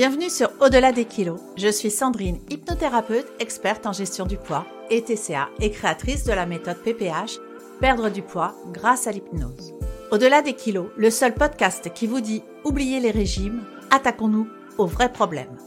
Bienvenue sur Au-delà des kilos. Je suis Sandrine, hypnothérapeute, experte en gestion du poids et TCA et créatrice de la méthode PPH, perdre du poids grâce à l'hypnose. Au-delà des kilos, le seul podcast qui vous dit oubliez les régimes, attaquons-nous aux vrais problèmes.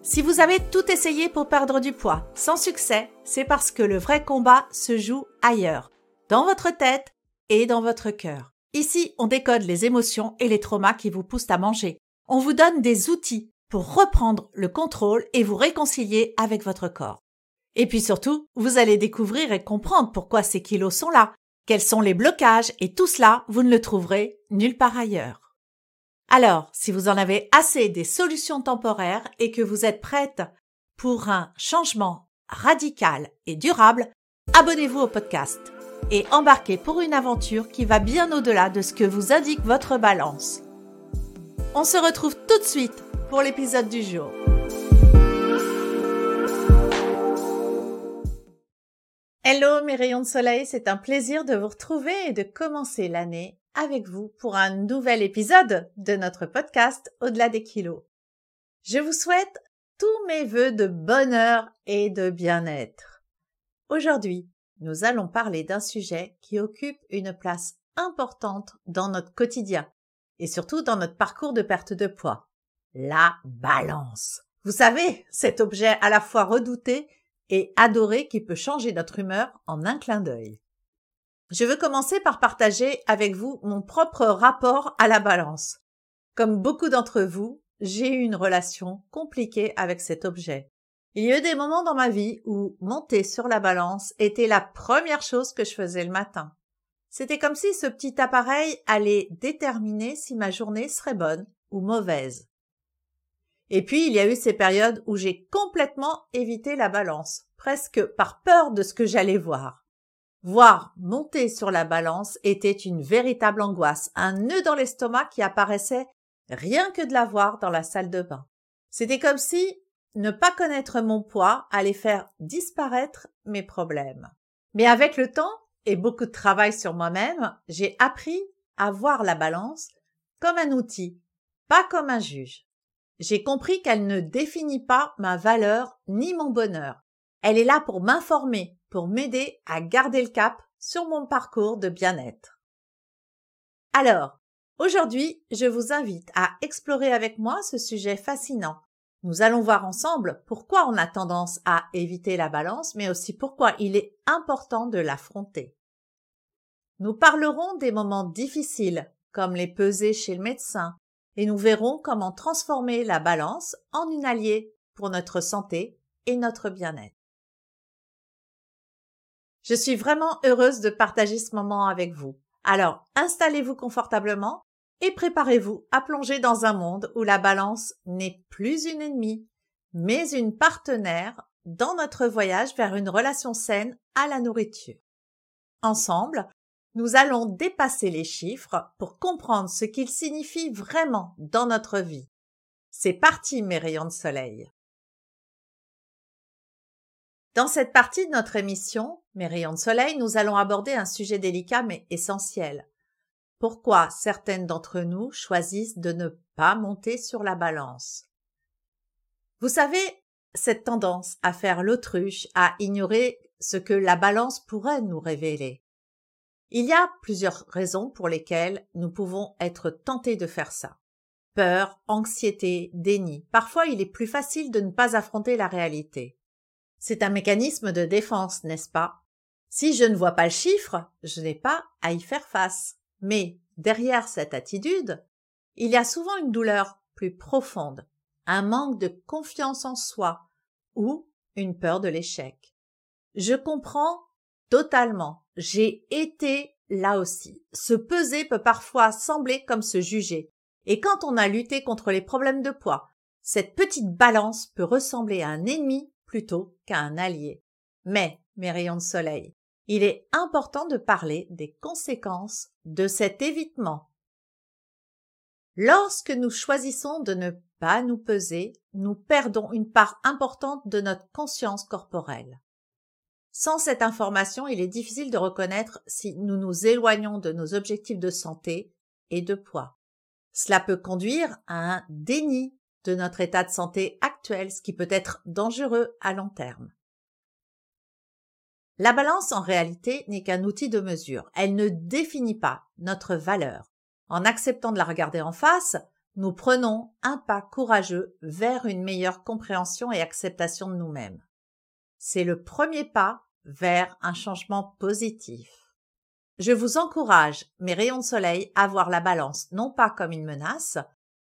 Si vous avez tout essayé pour perdre du poids sans succès, c'est parce que le vrai combat se joue ailleurs, dans votre tête et dans votre cœur. Ici, on décode les émotions et les traumas qui vous poussent à manger. On vous donne des outils pour reprendre le contrôle et vous réconcilier avec votre corps. Et puis surtout, vous allez découvrir et comprendre pourquoi ces kilos sont là, quels sont les blocages et tout cela, vous ne le trouverez nulle part ailleurs. Alors, si vous en avez assez des solutions temporaires et que vous êtes prête pour un changement radical et durable, abonnez-vous au podcast et embarquez pour une aventure qui va bien au-delà de ce que vous indique votre balance. On se retrouve tout de suite pour l'épisode du jour. Hello mes rayons de soleil, c'est un plaisir de vous retrouver et de commencer l'année avec vous pour un nouvel épisode de notre podcast Au-delà des kilos. Je vous souhaite tous mes voeux de bonheur et de bien-être. Aujourd'hui, nous allons parler d'un sujet qui occupe une place importante dans notre quotidien et surtout dans notre parcours de perte de poids la balance. Vous savez, cet objet à la fois redouté et adoré qui peut changer notre humeur en un clin d'œil. Je veux commencer par partager avec vous mon propre rapport à la balance. Comme beaucoup d'entre vous, j'ai eu une relation compliquée avec cet objet. Il y a eu des moments dans ma vie où monter sur la balance était la première chose que je faisais le matin. C'était comme si ce petit appareil allait déterminer si ma journée serait bonne ou mauvaise. Et puis, il y a eu ces périodes où j'ai complètement évité la balance, presque par peur de ce que j'allais voir. Voir monter sur la balance était une véritable angoisse, un nœud dans l'estomac qui apparaissait rien que de la voir dans la salle de bain. C'était comme si ne pas connaître mon poids allait faire disparaître mes problèmes. Mais avec le temps et beaucoup de travail sur moi-même, j'ai appris à voir la balance comme un outil, pas comme un juge. J'ai compris qu'elle ne définit pas ma valeur ni mon bonheur. Elle est là pour m'informer, pour m'aider à garder le cap sur mon parcours de bien-être. Alors, aujourd'hui, je vous invite à explorer avec moi ce sujet fascinant. Nous allons voir ensemble pourquoi on a tendance à éviter la balance, mais aussi pourquoi il est important de l'affronter. Nous parlerons des moments difficiles, comme les pesées chez le médecin, et nous verrons comment transformer la balance en une alliée pour notre santé et notre bien-être. Je suis vraiment heureuse de partager ce moment avec vous. Alors, installez-vous confortablement et préparez-vous à plonger dans un monde où la balance n'est plus une ennemie, mais une partenaire dans notre voyage vers une relation saine à la nourriture. Ensemble, nous allons dépasser les chiffres pour comprendre ce qu'ils signifient vraiment dans notre vie. C'est parti, mes rayons de soleil. Dans cette partie de notre émission, Mes rayons de soleil, nous allons aborder un sujet délicat mais essentiel. Pourquoi certaines d'entre nous choisissent de ne pas monter sur la balance? Vous savez, cette tendance à faire l'autruche, à ignorer ce que la balance pourrait nous révéler. Il y a plusieurs raisons pour lesquelles nous pouvons être tentés de faire ça. Peur, anxiété, déni. Parfois il est plus facile de ne pas affronter la réalité. C'est un mécanisme de défense, n'est-ce pas? Si je ne vois pas le chiffre, je n'ai pas à y faire face. Mais derrière cette attitude, il y a souvent une douleur plus profonde, un manque de confiance en soi ou une peur de l'échec. Je comprends Totalement. J'ai été là aussi. Se peser peut parfois sembler comme se juger. Et quand on a lutté contre les problèmes de poids, cette petite balance peut ressembler à un ennemi plutôt qu'à un allié. Mais, mes rayons de soleil, il est important de parler des conséquences de cet évitement. Lorsque nous choisissons de ne pas nous peser, nous perdons une part importante de notre conscience corporelle. Sans cette information, il est difficile de reconnaître si nous nous éloignons de nos objectifs de santé et de poids. Cela peut conduire à un déni de notre état de santé actuel, ce qui peut être dangereux à long terme. La balance, en réalité, n'est qu'un outil de mesure. Elle ne définit pas notre valeur. En acceptant de la regarder en face, nous prenons un pas courageux vers une meilleure compréhension et acceptation de nous-mêmes. C'est le premier pas vers un changement positif. Je vous encourage, mes rayons de soleil, à voir la balance non pas comme une menace,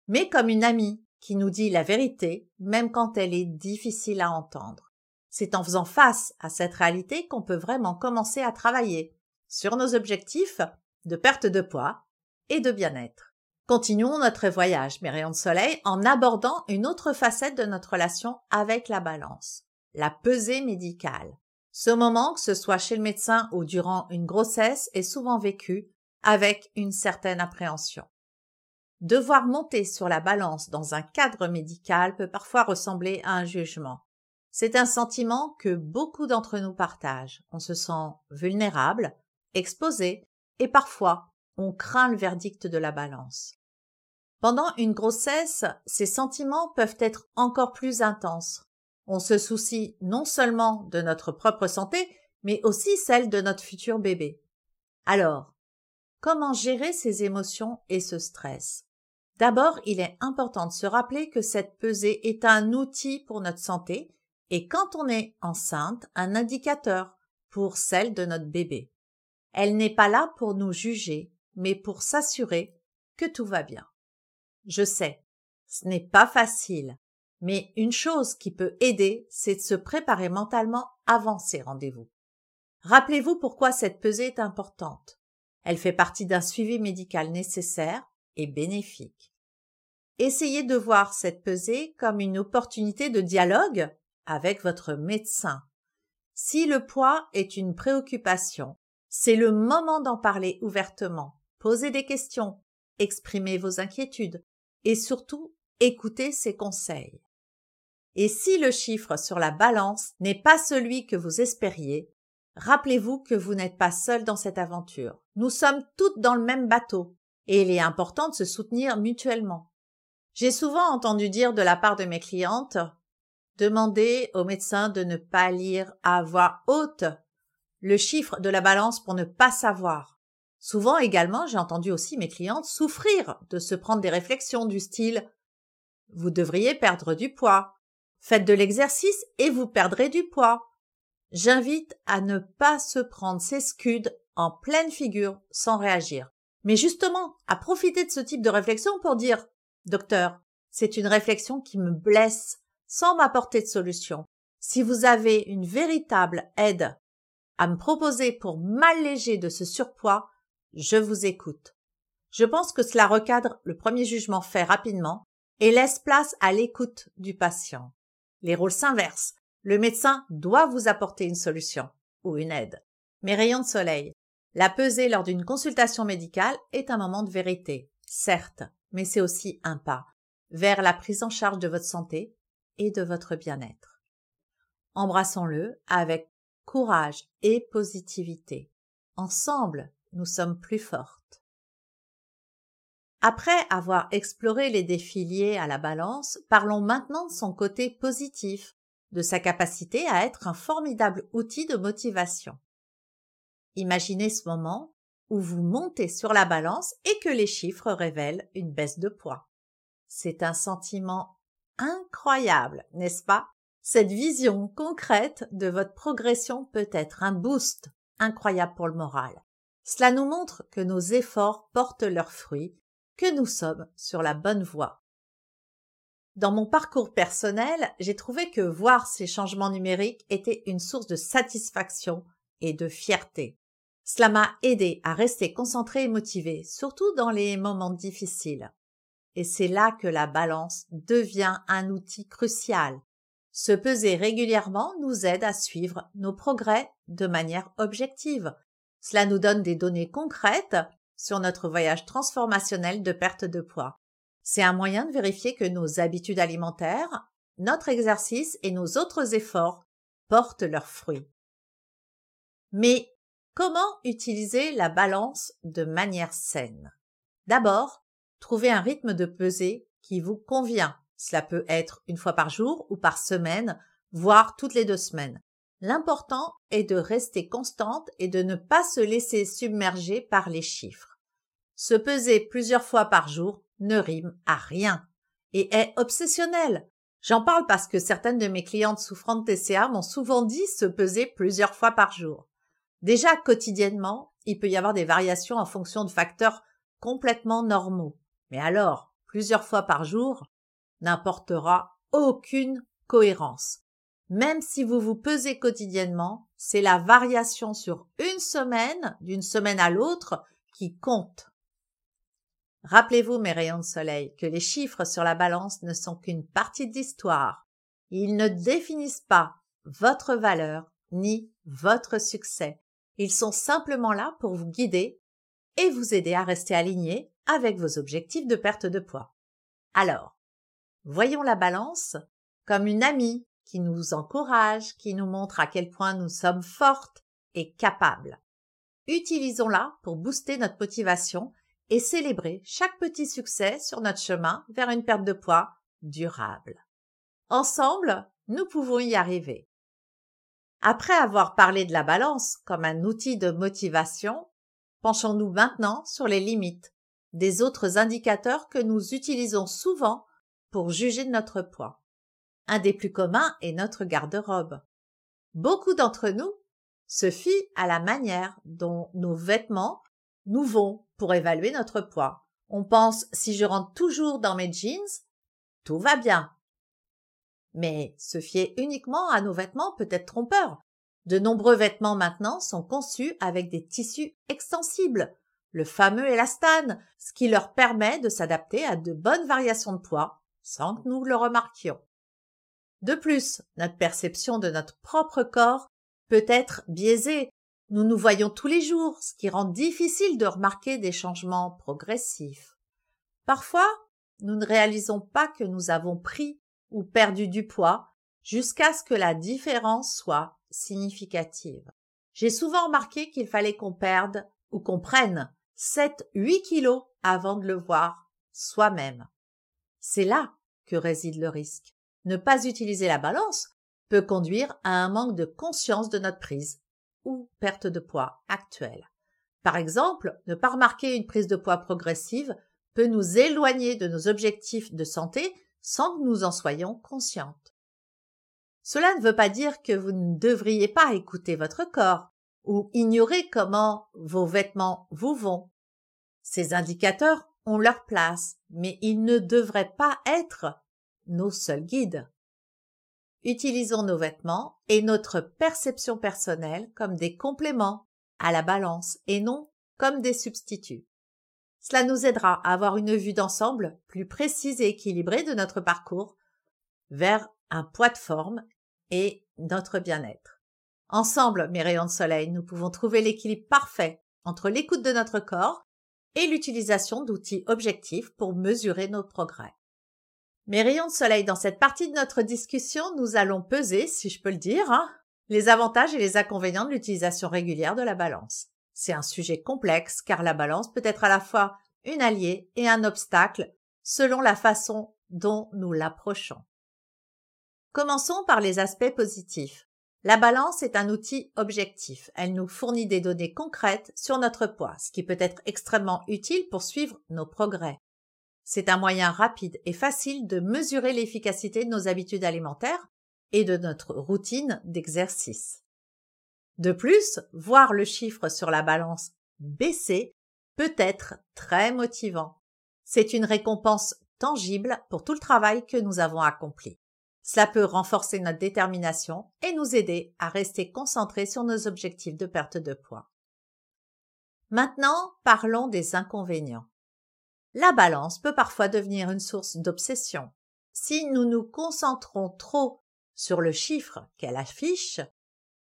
mais comme une amie qui nous dit la vérité, même quand elle est difficile à entendre. C'est en faisant face à cette réalité qu'on peut vraiment commencer à travailler sur nos objectifs de perte de poids et de bien-être. Continuons notre voyage, mes rayons de soleil, en abordant une autre facette de notre relation avec la balance, la pesée médicale. Ce moment, que ce soit chez le médecin ou durant une grossesse, est souvent vécu avec une certaine appréhension. Devoir monter sur la balance dans un cadre médical peut parfois ressembler à un jugement. C'est un sentiment que beaucoup d'entre nous partagent. On se sent vulnérable, exposé, et parfois on craint le verdict de la balance. Pendant une grossesse, ces sentiments peuvent être encore plus intenses. On se soucie non seulement de notre propre santé, mais aussi celle de notre futur bébé. Alors, comment gérer ces émotions et ce stress? D'abord, il est important de se rappeler que cette pesée est un outil pour notre santé et quand on est enceinte, un indicateur pour celle de notre bébé. Elle n'est pas là pour nous juger, mais pour s'assurer que tout va bien. Je sais, ce n'est pas facile, mais une chose qui peut aider, c'est de se préparer mentalement avant ces rendez-vous. Rappelez-vous pourquoi cette pesée est importante. Elle fait partie d'un suivi médical nécessaire et bénéfique. Essayez de voir cette pesée comme une opportunité de dialogue avec votre médecin. Si le poids est une préoccupation, c'est le moment d'en parler ouvertement. Posez des questions, exprimez vos inquiétudes et surtout écoutez ses conseils. Et si le chiffre sur la balance n'est pas celui que vous espériez, rappelez-vous que vous n'êtes pas seul dans cette aventure. Nous sommes toutes dans le même bateau, et il est important de se soutenir mutuellement. J'ai souvent entendu dire de la part de mes clientes Demandez au médecin de ne pas lire à voix haute le chiffre de la balance pour ne pas savoir. Souvent également, j'ai entendu aussi mes clientes souffrir de se prendre des réflexions du style Vous devriez perdre du poids. Faites de l'exercice et vous perdrez du poids. J'invite à ne pas se prendre ces scuds en pleine figure sans réagir. Mais justement, à profiter de ce type de réflexion pour dire Docteur, c'est une réflexion qui me blesse sans m'apporter de solution. Si vous avez une véritable aide à me proposer pour m'alléger de ce surpoids, je vous écoute. Je pense que cela recadre le premier jugement fait rapidement et laisse place à l'écoute du patient. Les rôles s'inversent. Le médecin doit vous apporter une solution ou une aide. Mes rayons de soleil. La pesée lors d'une consultation médicale est un moment de vérité, certes, mais c'est aussi un pas vers la prise en charge de votre santé et de votre bien-être. Embrassons-le avec courage et positivité. Ensemble, nous sommes plus fortes. Après avoir exploré les défis liés à la balance, parlons maintenant de son côté positif, de sa capacité à être un formidable outil de motivation. Imaginez ce moment où vous montez sur la balance et que les chiffres révèlent une baisse de poids. C'est un sentiment incroyable, n'est-ce pas? Cette vision concrète de votre progression peut être un boost incroyable pour le moral. Cela nous montre que nos efforts portent leurs fruits, que nous sommes sur la bonne voie. Dans mon parcours personnel, j'ai trouvé que voir ces changements numériques était une source de satisfaction et de fierté. Cela m'a aidé à rester concentré et motivé, surtout dans les moments difficiles. Et c'est là que la balance devient un outil crucial. Se peser régulièrement nous aide à suivre nos progrès de manière objective. Cela nous donne des données concrètes sur notre voyage transformationnel de perte de poids. C'est un moyen de vérifier que nos habitudes alimentaires, notre exercice et nos autres efforts portent leurs fruits. Mais comment utiliser la balance de manière saine? D'abord, Trouvez un rythme de pesée qui vous convient. Cela peut être une fois par jour ou par semaine, voire toutes les deux semaines. L'important est de rester constante et de ne pas se laisser submerger par les chiffres. Se peser plusieurs fois par jour ne rime à rien et est obsessionnel. J'en parle parce que certaines de mes clientes souffrant de TCA m'ont souvent dit se peser plusieurs fois par jour. Déjà quotidiennement, il peut y avoir des variations en fonction de facteurs complètement normaux. Mais alors, plusieurs fois par jour, n'apportera aucune cohérence. Même si vous vous pesez quotidiennement, c'est la variation sur une semaine, d'une semaine à l'autre, qui compte. Rappelez-vous, mes rayons de soleil, que les chiffres sur la balance ne sont qu'une partie de l'histoire. Ils ne définissent pas votre valeur ni votre succès. Ils sont simplement là pour vous guider et vous aider à rester aligné avec vos objectifs de perte de poids. Alors, voyons la balance comme une amie qui nous encourage, qui nous montre à quel point nous sommes fortes et capables. Utilisons-la pour booster notre motivation et célébrer chaque petit succès sur notre chemin vers une perte de poids durable. Ensemble, nous pouvons y arriver. Après avoir parlé de la balance comme un outil de motivation, penchons-nous maintenant sur les limites des autres indicateurs que nous utilisons souvent pour juger de notre poids. Un des plus communs est notre garde-robe. Beaucoup d'entre nous se fient à la manière dont nos vêtements nous vont pour évaluer notre poids. On pense si je rentre toujours dans mes jeans, tout va bien. Mais se fier uniquement à nos vêtements peut être trompeur. De nombreux vêtements maintenant sont conçus avec des tissus extensibles, le fameux élastane, ce qui leur permet de s'adapter à de bonnes variations de poids sans que nous le remarquions. De plus, notre perception de notre propre corps peut être biaisée nous nous voyons tous les jours, ce qui rend difficile de remarquer des changements progressifs. Parfois, nous ne réalisons pas que nous avons pris ou perdu du poids jusqu'à ce que la différence soit significative. J'ai souvent remarqué qu'il fallait qu'on perde ou qu'on prenne 7-8 kilos avant de le voir soi-même. C'est là que réside le risque. Ne pas utiliser la balance peut conduire à un manque de conscience de notre prise ou perte de poids actuelle. Par exemple, ne pas remarquer une prise de poids progressive peut nous éloigner de nos objectifs de santé sans que nous en soyons conscientes. Cela ne veut pas dire que vous ne devriez pas écouter votre corps ou ignorer comment vos vêtements vous vont. Ces indicateurs ont leur place, mais ils ne devraient pas être nos seuls guides. Utilisons nos vêtements et notre perception personnelle comme des compléments à la balance et non comme des substituts. Cela nous aidera à avoir une vue d'ensemble plus précise et équilibrée de notre parcours vers un poids de forme et notre bien-être. Ensemble, mes rayons de soleil, nous pouvons trouver l'équilibre parfait entre l'écoute de notre corps et l'utilisation d'outils objectifs pour mesurer nos progrès. Mes rayons de soleil, dans cette partie de notre discussion, nous allons peser, si je peux le dire, hein, les avantages et les inconvénients de l'utilisation régulière de la balance. C'est un sujet complexe car la balance peut être à la fois une alliée et un obstacle selon la façon dont nous l'approchons. Commençons par les aspects positifs. La balance est un outil objectif. Elle nous fournit des données concrètes sur notre poids, ce qui peut être extrêmement utile pour suivre nos progrès. C'est un moyen rapide et facile de mesurer l'efficacité de nos habitudes alimentaires et de notre routine d'exercice. De plus, voir le chiffre sur la balance baisser peut être très motivant. C'est une récompense tangible pour tout le travail que nous avons accompli. Cela peut renforcer notre détermination et nous aider à rester concentrés sur nos objectifs de perte de poids. Maintenant, parlons des inconvénients. La balance peut parfois devenir une source d'obsession. Si nous nous concentrons trop sur le chiffre qu'elle affiche,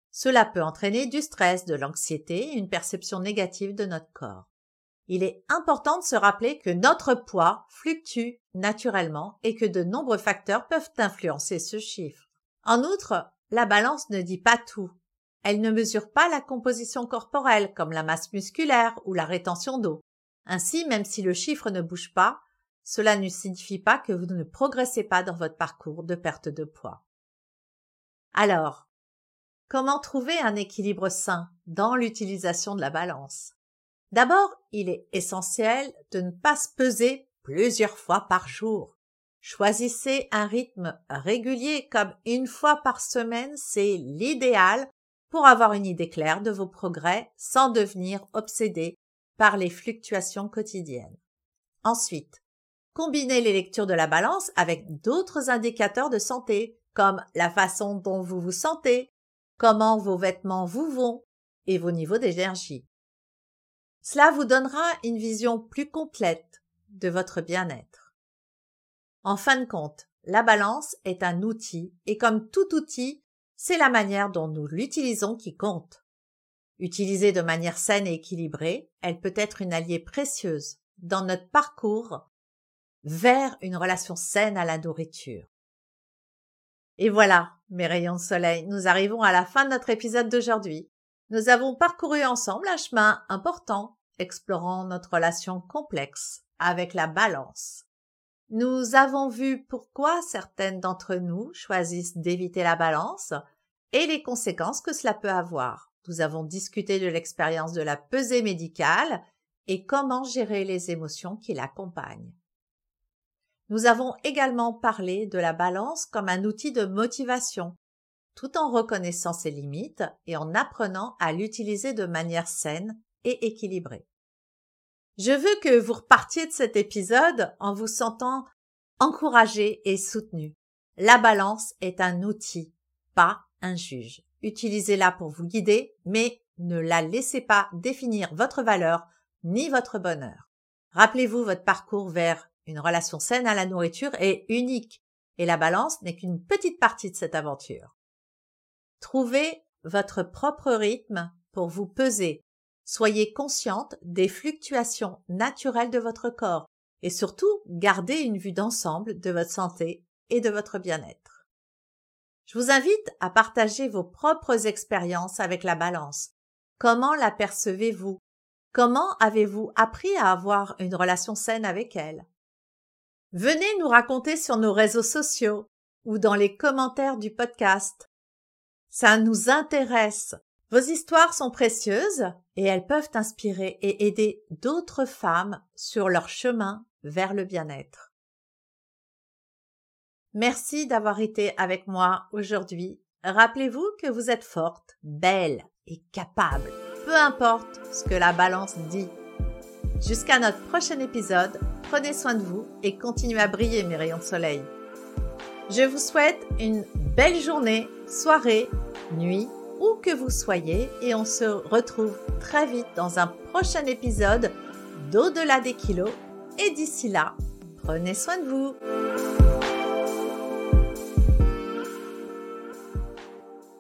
cela peut entraîner du stress, de l'anxiété et une perception négative de notre corps. Il est important de se rappeler que notre poids fluctue naturellement et que de nombreux facteurs peuvent influencer ce chiffre. En outre, la balance ne dit pas tout. Elle ne mesure pas la composition corporelle comme la masse musculaire ou la rétention d'eau. Ainsi, même si le chiffre ne bouge pas, cela ne signifie pas que vous ne progressez pas dans votre parcours de perte de poids. Alors, comment trouver un équilibre sain dans l'utilisation de la balance? D'abord, il est essentiel de ne pas se peser plusieurs fois par jour. Choisissez un rythme régulier comme une fois par semaine, c'est l'idéal pour avoir une idée claire de vos progrès sans devenir obsédé par les fluctuations quotidiennes. Ensuite, combinez les lectures de la balance avec d'autres indicateurs de santé comme la façon dont vous vous sentez, comment vos vêtements vous vont et vos niveaux d'énergie. Cela vous donnera une vision plus complète de votre bien-être. En fin de compte, la balance est un outil et comme tout outil, c'est la manière dont nous l'utilisons qui compte. Utilisée de manière saine et équilibrée, elle peut être une alliée précieuse dans notre parcours vers une relation saine à la nourriture. Et voilà, mes rayons de soleil, nous arrivons à la fin de notre épisode d'aujourd'hui. Nous avons parcouru ensemble un chemin important, explorant notre relation complexe avec la balance. Nous avons vu pourquoi certaines d'entre nous choisissent d'éviter la balance et les conséquences que cela peut avoir. Nous avons discuté de l'expérience de la pesée médicale et comment gérer les émotions qui l'accompagnent. Nous avons également parlé de la balance comme un outil de motivation, tout en reconnaissant ses limites et en apprenant à l'utiliser de manière saine et équilibrée. Je veux que vous repartiez de cet épisode en vous sentant encouragé et soutenu. La balance est un outil, pas un juge. Utilisez-la pour vous guider, mais ne la laissez pas définir votre valeur ni votre bonheur. Rappelez-vous, votre parcours vers une relation saine à la nourriture est unique et la balance n'est qu'une petite partie de cette aventure. Trouvez votre propre rythme pour vous peser, Soyez consciente des fluctuations naturelles de votre corps et surtout gardez une vue d'ensemble de votre santé et de votre bien-être. Je vous invite à partager vos propres expériences avec la balance. Comment la percevez-vous? Comment avez-vous appris à avoir une relation saine avec elle? Venez nous raconter sur nos réseaux sociaux ou dans les commentaires du podcast. Ça nous intéresse vos histoires sont précieuses et elles peuvent inspirer et aider d'autres femmes sur leur chemin vers le bien-être. Merci d'avoir été avec moi aujourd'hui. Rappelez-vous que vous êtes forte, belle et capable, peu importe ce que la balance dit. Jusqu'à notre prochain épisode, prenez soin de vous et continuez à briller mes rayons de soleil. Je vous souhaite une belle journée, soirée, nuit où que vous soyez et on se retrouve très vite dans un prochain épisode d'Au-delà des kilos et d'ici là, prenez soin de vous.